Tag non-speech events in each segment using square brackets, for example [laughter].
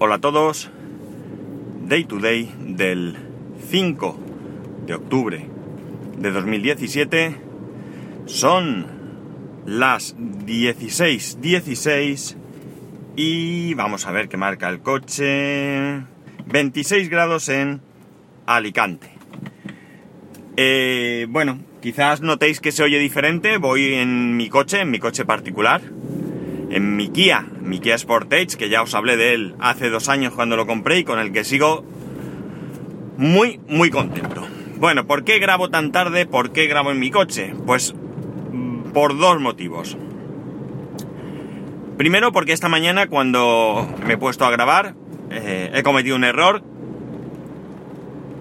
Hola a todos. Day to day del 5 de octubre de 2017. Son las 16:16 16, y vamos a ver qué marca el coche. 26 grados en Alicante. Eh, bueno, quizás notéis que se oye diferente. Voy en mi coche, en mi coche particular en mi Kia, mi Kia Sportage, que ya os hablé de él hace dos años cuando lo compré y con el que sigo muy, muy contento. Bueno, ¿por qué grabo tan tarde? ¿Por qué grabo en mi coche? Pues mm, por dos motivos. Primero porque esta mañana cuando me he puesto a grabar eh, he cometido un error.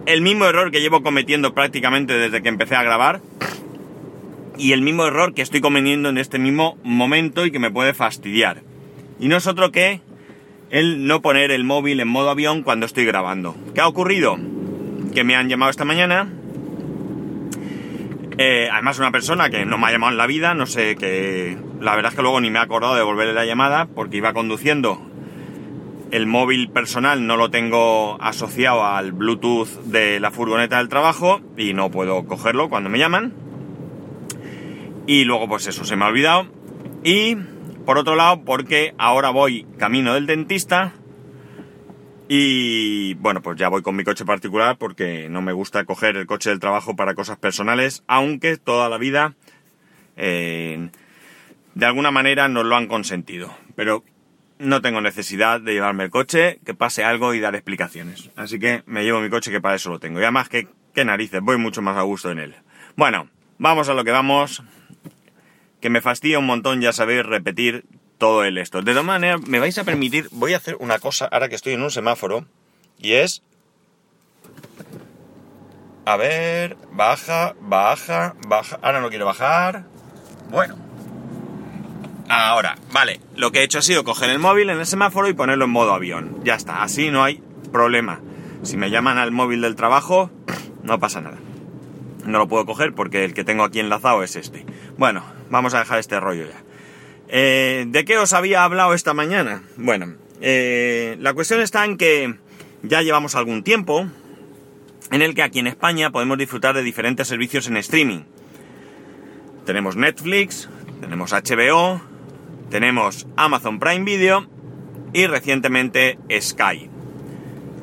El mismo error que llevo cometiendo prácticamente desde que empecé a grabar y el mismo error que estoy cometiendo en este mismo momento y que me puede fastidiar. Y no es otro que el no poner el móvil en modo avión cuando estoy grabando. ¿Qué ha ocurrido? Que me han llamado esta mañana. Eh, además una persona que no me ha llamado en la vida, no sé que... La verdad es que luego ni me he acordado de devolverle la llamada porque iba conduciendo. El móvil personal no lo tengo asociado al Bluetooth de la furgoneta del trabajo y no puedo cogerlo cuando me llaman. Y luego pues eso se me ha olvidado. Y por otro lado, porque ahora voy camino del dentista. Y bueno, pues ya voy con mi coche particular porque no me gusta coger el coche del trabajo para cosas personales, aunque toda la vida eh, de alguna manera nos lo han consentido. Pero no tengo necesidad de llevarme el coche, que pase algo y dar explicaciones. Así que me llevo mi coche que para eso lo tengo. Y además que, qué narices, voy mucho más a gusto en él. Bueno, vamos a lo que vamos que me fastidia un montón, ya sabéis, repetir todo el esto. De todas maneras, me vais a permitir, voy a hacer una cosa ahora que estoy en un semáforo, y es... A ver, baja, baja, baja. Ahora no quiero bajar. Bueno. Ahora, vale. Lo que he hecho ha sido coger el móvil en el semáforo y ponerlo en modo avión. Ya está, así no hay problema. Si me llaman al móvil del trabajo, no pasa nada. No lo puedo coger porque el que tengo aquí enlazado es este. Bueno, vamos a dejar este rollo ya. Eh, ¿De qué os había hablado esta mañana? Bueno, eh, la cuestión está en que ya llevamos algún tiempo en el que aquí en España podemos disfrutar de diferentes servicios en streaming. Tenemos Netflix, tenemos HBO, tenemos Amazon Prime Video y recientemente Sky.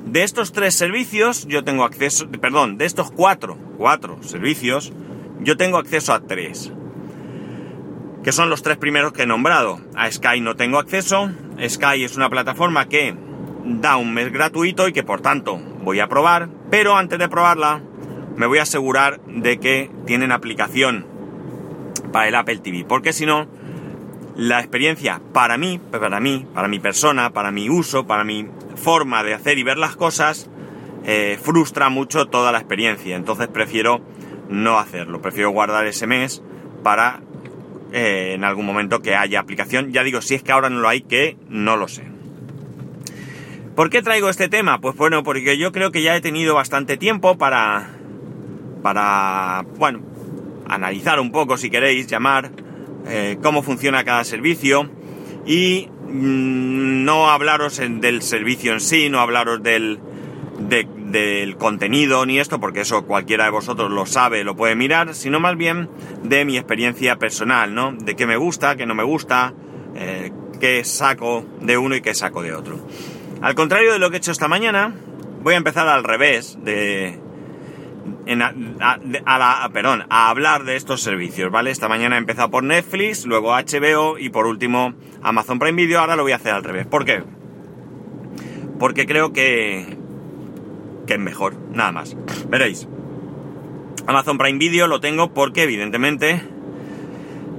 De estos tres servicios yo tengo acceso, perdón, de estos cuatro, cuatro servicios, yo tengo acceso a tres que son los tres primeros que he nombrado. A Sky no tengo acceso. Sky es una plataforma que da un mes gratuito y que por tanto voy a probar, pero antes de probarla me voy a asegurar de que tienen aplicación para el Apple TV, porque si no, la experiencia para mí, para mí, para mi persona, para mi uso, para mi forma de hacer y ver las cosas, eh, frustra mucho toda la experiencia. Entonces prefiero no hacerlo, prefiero guardar ese mes para eh, en algún momento que haya aplicación. Ya digo, si es que ahora no lo hay, que no lo sé. ¿Por qué traigo este tema? Pues bueno, porque yo creo que ya he tenido bastante tiempo para, para, bueno, analizar un poco, si queréis, llamar, eh, cómo funciona cada servicio y mm, no hablaros del servicio en sí, no hablaros del, del contenido ni esto, porque eso cualquiera de vosotros lo sabe, lo puede mirar, sino más bien de mi experiencia personal, ¿no? De qué me gusta, qué no me gusta, eh, qué saco de uno y qué saco de otro. Al contrario de lo que he hecho esta mañana, voy a empezar al revés de... a, la, perdón, a hablar de estos servicios, ¿vale? Esta mañana he empezado por Netflix, luego HBO y por último Amazon Prime Video, ahora lo voy a hacer al revés. ¿Por qué? Porque creo que, que es mejor, nada más. Veréis. Amazon Prime Video lo tengo porque evidentemente,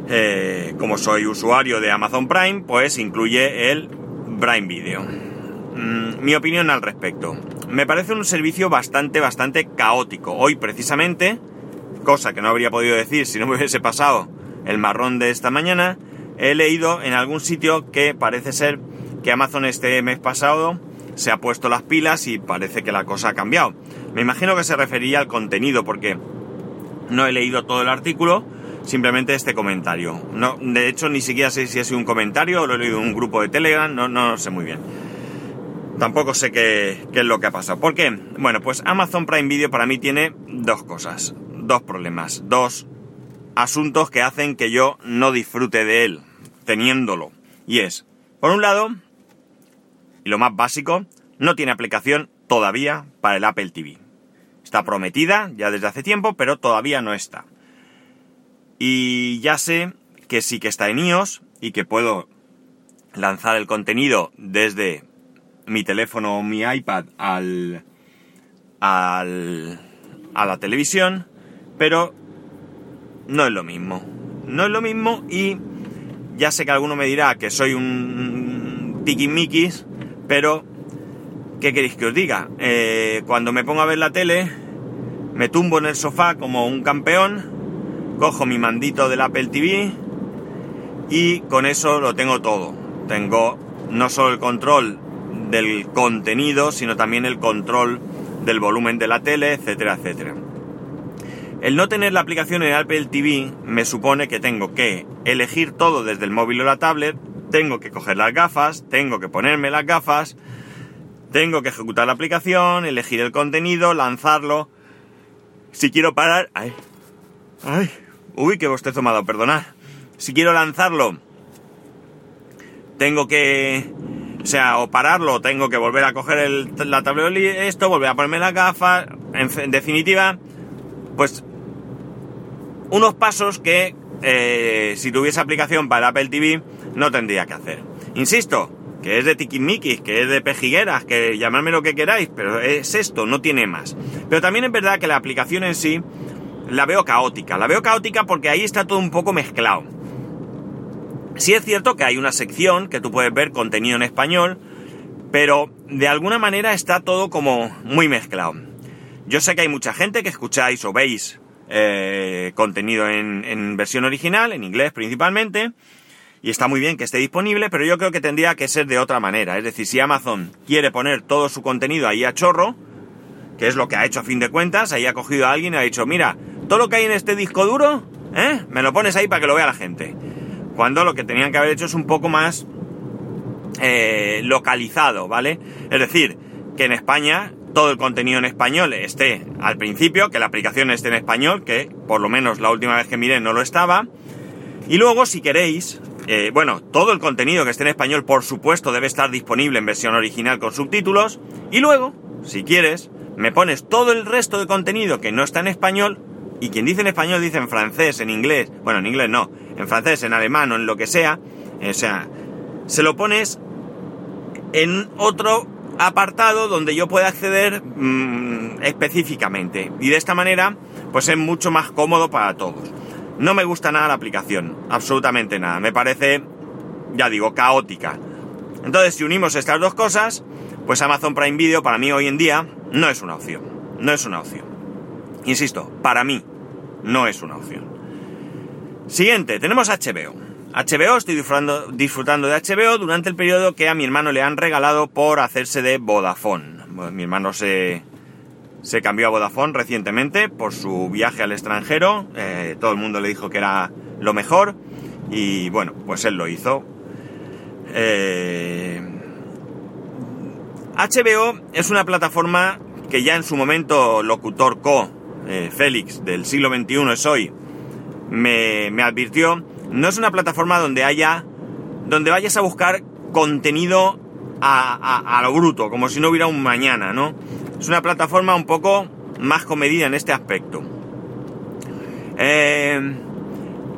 eh, como soy usuario de Amazon Prime, pues incluye el Prime Video. Mm, mi opinión al respecto. Me parece un servicio bastante, bastante caótico. Hoy precisamente, cosa que no habría podido decir si no me hubiese pasado el marrón de esta mañana, he leído en algún sitio que parece ser que Amazon este mes pasado se ha puesto las pilas y parece que la cosa ha cambiado. Me imagino que se refería al contenido porque no he leído todo el artículo, simplemente este comentario. No, de hecho, ni siquiera sé si ha sido un comentario o lo he leído en un grupo de Telegram, no, no sé muy bien. tampoco sé qué, qué, es lo que ha pasado. ¿Por qué? Bueno, pues Amazon Prime Video para mí tiene dos cosas, dos problemas, dos asuntos que hacen que yo no disfrute de él, teniéndolo. Y es, por un lado, y lo más básico, no tiene aplicación todavía para el Apple TV. Está prometida ya desde hace tiempo, pero todavía no está. Y ya sé que sí que está en iOS y que puedo lanzar el contenido desde mi teléfono o mi iPad al, al, a la televisión, pero no es lo mismo. No es lo mismo y ya sé que alguno me dirá que soy un tiquismiquis, pero ¿qué queréis que os diga? Eh, cuando me pongo a ver la tele, me tumbo en el sofá como un campeón, cojo mi mandito del Apple TV y con eso lo tengo todo. Tengo no solo el control del contenido, sino también el control del volumen de la tele, etcétera, etcétera. El no tener la aplicación en Apple TV me supone que tengo que elegir todo desde el móvil o la tablet, tengo que coger las gafas, tengo que ponerme las gafas, tengo que ejecutar la aplicación, elegir el contenido, lanzarlo. Si quiero parar... ¡Ay! ¡Ay! ¡Uy, qué bostezo me ha dado! Perdonad. Si quiero lanzarlo, tengo que... O sea, o pararlo, tengo que volver a coger el, la tablet esto, volver a ponerme las gafas. En, definitiva, pues unos pasos que eh, si tuviese aplicación para Apple TV no tendría que hacer. Insisto, que es de tiquismiquis, que es de pejigueras, que llamadme lo que queráis, pero es esto, no tiene más. Pero también es verdad que la aplicación en sí la veo caótica. La veo caótica porque ahí está todo un poco mezclado. Sí es cierto que hay una sección que tú puedes ver contenido en español, pero de alguna manera está todo como muy mezclado. Yo sé que hay mucha gente que escucháis o veis eh, contenido en, en, versión original, en inglés principalmente, y está muy bien que esté disponible, pero yo creo que tendría que ser de otra manera. Es decir, si Amazon quiere poner todo su contenido ahí a chorro, que es lo que ha hecho a fin de cuentas, ahí ha cogido a alguien y ha dicho, mira, todo lo que hay en este disco duro, ¿eh? Me lo pones ahí para que lo vea la gente. Cuando lo que tenían que haber hecho es un poco más eh, localizado, ¿vale? Es decir, que en España todo el contenido en español esté al principio, que la aplicación esté en español, que por lo menos la última vez que miré no lo estaba. Y luego, si queréis, eh, bueno, todo el contenido que esté en español, por supuesto, debe estar disponible en versión original con subtítulos. Y luego, si quieres, me pones todo el resto de contenido que no está en español y quien dice en español dice en francés, en inglés, bueno, en inglés no, en francés, en alemán o en lo que sea, o sea, se lo pones en otro apartado donde yo pueda acceder mmm, específicamente. Y de esta manera, pues es mucho más cómodo para todos. No me gusta nada la aplicación, absolutamente nada. Me parece, ya digo, caótica. Entonces, si unimos estas dos cosas, pues Amazon Prime Video para mí hoy en día no es una opción. No es una opción. Insisto, para mí no es una opción. Siguiente, tenemos HBO. HBO, estoy disfrutando, disfrutando, de HBO durante el periodo que a mi hermano le han regalado por hacerse de Vodafone. mi hermano se, se cambió a Vodafone recientemente por su viaje al extranjero. Eh, todo el mundo le dijo que era lo mejor. Y bueno, pues él lo hizo. Eh, HBO es una plataforma que ya en su momento Locutor Co eh, Félix del siglo XXI es hoy, me, advirtió, no es una plataforma donde haya, donde vayas a buscar contenido a, lo bruto, como si no hubiera un mañana, ¿no? Es una plataforma un poco más comedida en este aspecto. Eh,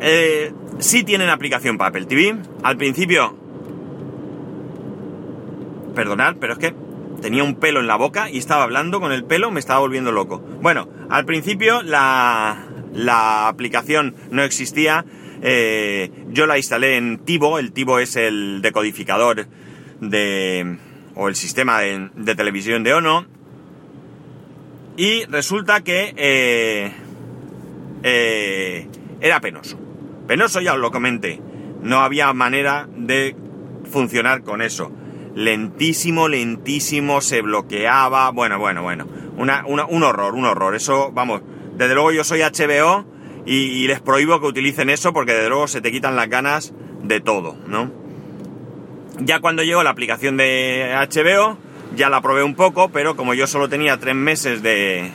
eh, sí tienen aplicación para Apple TV. Al principio, perdonad, pero es que tenía un pelo en la boca y estaba hablando con el pelo, me estaba volviendo loco. Bueno, al principio la, la aplicación no existía, eh, yo la instalé en Tivo, el Tivo es el decodificador de, o el sistema de, de televisión de Ono, y resulta que eh, eh, era penoso. Penoso ya os lo comenté, no había manera de funcionar con eso. Lentísimo, lentísimo, se bloqueaba, bueno, bueno, bueno, una, un horror, un horror, eso, vamos, desde luego yo soy HBO y, les prohíbo que utilicen eso porque desde luego se te quitan las ganas de todo, ¿no? Ya cuando llegó la aplicación de HBO, ya la probé un poco, pero como yo solo tenía tres meses de,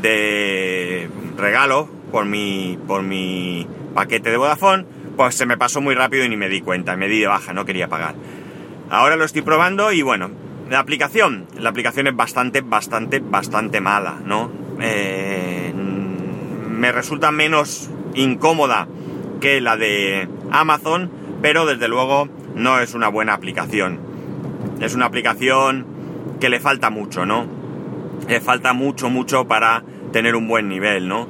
de regalo por mi, por mi paquete de Vodafone, pues se me pasó muy rápido y ni me di cuenta, me di de baja, no quería pagar. Ahora lo estoy probando y bueno, la aplicación, la aplicación es bastante, bastante, bastante mala, ¿no? Eh, me resulta menos incómoda que la de Amazon, pero desde luego no es una buena aplicación. Es una aplicación que le falta mucho, ¿no? Le falta mucho, mucho para tener un buen nivel, ¿no?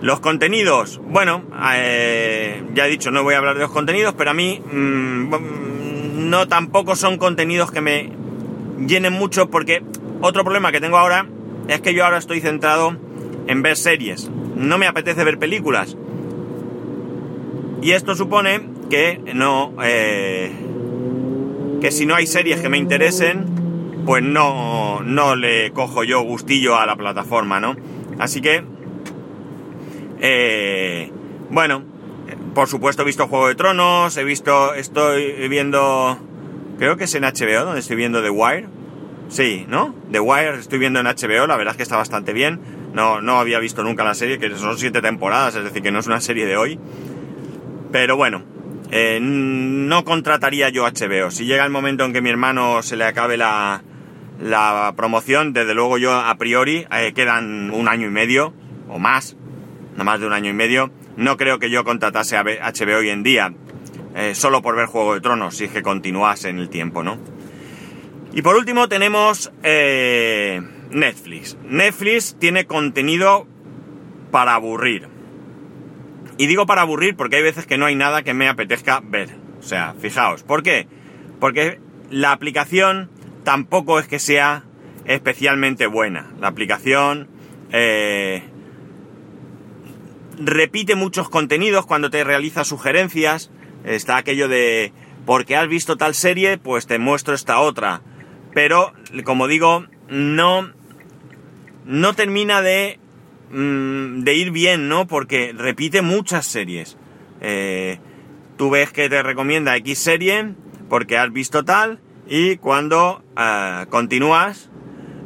Los contenidos, bueno, eh, ya he dicho, no voy a hablar de los contenidos, pero a mí mm, no tampoco son contenidos que me llenen mucho porque otro problema que tengo ahora es que yo ahora estoy centrado en ver series. No me apetece ver películas. Y esto supone que no... Eh, que si no hay series que me interesen, pues no, no le cojo yo gustillo a la plataforma, ¿no? Así que... Eh, bueno, por supuesto he visto Juego de Tronos, he visto... Estoy viendo... Creo que es en HBO donde estoy viendo The Wire. Sí, ¿no? The Wire estoy viendo en HBO, la verdad es que está bastante bien. No, no había visto nunca la serie, que son siete temporadas, es decir, que no es una serie de hoy. Pero bueno, eh, no contrataría yo HBO. Si llega el momento en que mi hermano se le acabe la, la promoción, desde luego yo a priori, eh, quedan un año y medio o más, no más de un año y medio, no creo que yo contratase a HBO hoy en día, eh, solo por ver Juego de Tronos, si es que continuase en el tiempo, ¿no? Y por último tenemos Netflix. Netflix tiene contenido para aburrir. Y digo para aburrir porque hay veces que no hay nada que me apetezca ver. O sea, fijaos. ¿Por qué? Porque la aplicación tampoco es que sea especialmente buena. La aplicación eh, repite muchos contenidos cuando te realiza sugerencias. Está aquello de, porque has visto tal serie, pues te muestro esta otra. Pero, como digo, no, no termina de Mm, de ir bien, ¿no? Porque repite muchas series. Eh, tú ves que te recomienda X serie porque has visto tal y cuando eh, continúas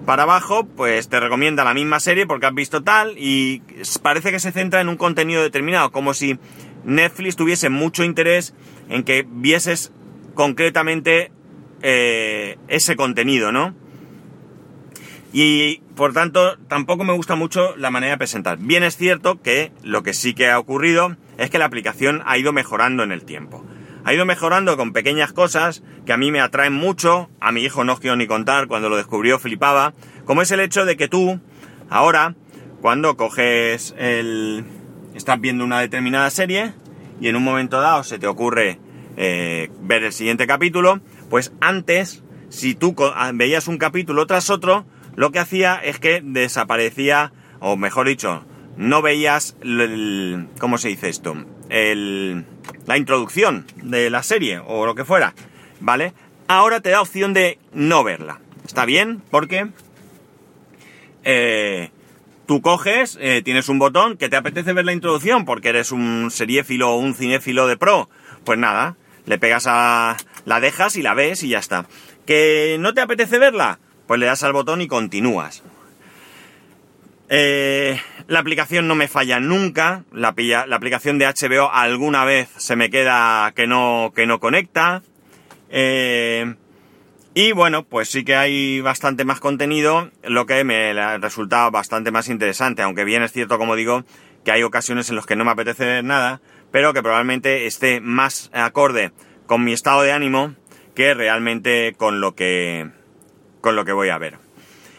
para abajo, pues te recomienda la misma serie porque has visto tal y parece que se centra en un contenido determinado, como si Netflix tuviese mucho interés en que vieses concretamente eh, ese contenido, ¿no? Y por tanto, tampoco me gusta mucho la manera de presentar. Bien es cierto que lo que sí que ha ocurrido es que la aplicación ha ido mejorando en el tiempo. Ha ido mejorando con pequeñas cosas que a mí me atraen mucho. A mi hijo no os quiero ni contar, cuando lo descubrió flipaba. Como es el hecho de que tú, ahora, cuando coges el... estás viendo una determinada serie y en un momento dado se te ocurre eh, ver el siguiente capítulo, pues antes, si tú veías un capítulo tras otro, lo que hacía es que desaparecía, o mejor dicho, no veías, el, ¿cómo se dice esto? El, la introducción de la serie o lo que fuera, ¿vale? Ahora te da opción de no verla. ¿Está bien? Porque eh, tú coges, eh, tienes un botón que te apetece ver la introducción porque eres un seriéfilo o un cinéfilo de pro. Pues nada, le pegas a... la dejas y la ves y ya está. ¿Que no te apetece verla? Pues le das al botón y continúas. Eh, la aplicación no me falla nunca, la, la, aplicación de HBO alguna vez se me queda que no, que no conecta. Eh, y bueno, pues sí que hay bastante más contenido, lo que me resulta bastante más interesante, aunque bien es cierto, como digo, que hay ocasiones en las que no me apetece ver nada, pero que probablemente esté más acorde con mi estado de ánimo que realmente con lo que con lo que voy a ver.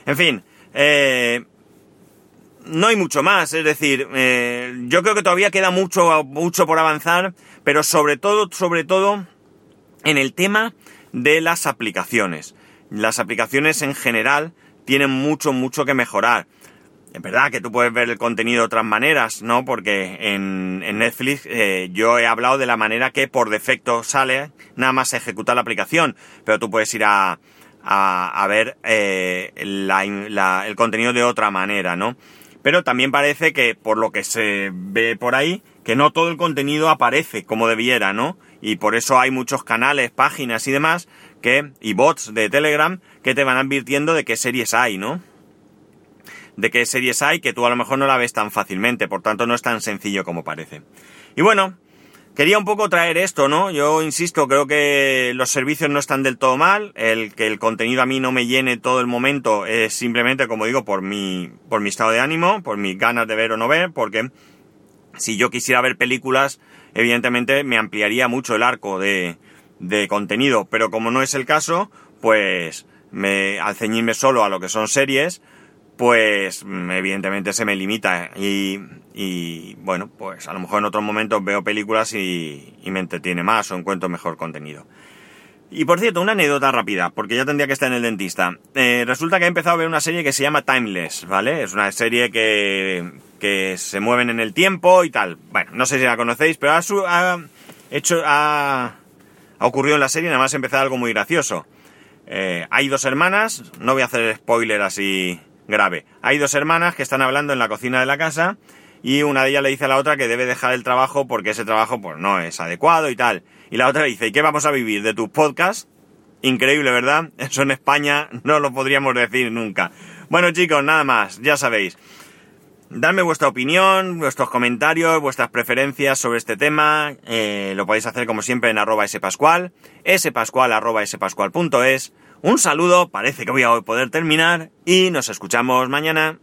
En fin, eh, no hay mucho más, es decir, eh, yo creo que todavía queda mucho, mucho por avanzar, pero sobre todo, sobre todo, en el tema de las aplicaciones. Las aplicaciones en general tienen mucho, mucho que mejorar. Es verdad que tú puedes ver el contenido de otras maneras, ¿no? Porque en, Netflix eh, yo he hablado de la manera que por defecto sale, nada más ejecutar la aplicación, pero tú puedes ir a, a, ver eh, el contenido de otra manera, ¿no? Pero también parece que, por lo que se ve por ahí, que no todo el contenido aparece como debiera, ¿no? Y por eso hay muchos canales, páginas y demás que, y bots de Telegram que te van advirtiendo de qué series hay, ¿no? De qué series hay que tú a lo mejor no la ves tan fácilmente, por tanto no es tan sencillo como parece. Y bueno, quería un poco traer esto, ¿no? Yo insisto, creo que los servicios no están del todo mal, el que el contenido a mí no me llene todo el momento es simplemente, como digo, por mi, por mi estado de ánimo, por mis ganas de ver o no ver, porque si yo quisiera ver películas, evidentemente me ampliaría mucho el arco de, de contenido, pero como no es el caso, pues me, al ceñirme solo a lo que son series, pues mm, evidentemente se me limita y, y, bueno, pues a lo mejor en otros momentos veo películas y, y, me entretiene más o encuentro mejor contenido. Y por cierto, una anécdota rápida, porque ya tendría que estar en el dentista. Eh, resulta que he empezado a ver una serie que se llama Timeless, ¿vale? Es una serie que, que se mueven en el tiempo y tal. Bueno, no sé si la conocéis, pero ha, ha hecho, ha, ha ocurrido en la serie, nada más empezar algo muy gracioso. Eh, hay dos hermanas, no voy a hacer spoiler así grave. Hay dos hermanas que están hablando en la cocina de la casa y una de ellas le dice a la otra que debe dejar el trabajo porque ese trabajo pues no es adecuado y tal. Y la otra le dice, ¿y qué vamos a vivir de tus podcasts? Increíble, ¿verdad? [laughs] Eso en España no lo podríamos decir nunca. Bueno chicos, nada más, ya sabéis. Dadme vuestra opinión, vuestros comentarios, vuestras preferencias sobre este tema. Eh, lo podéis hacer como siempre en arroba spascual, spascual arroba spascual.es. Un saludo, parece que voy a poder terminar y nos escuchamos mañana.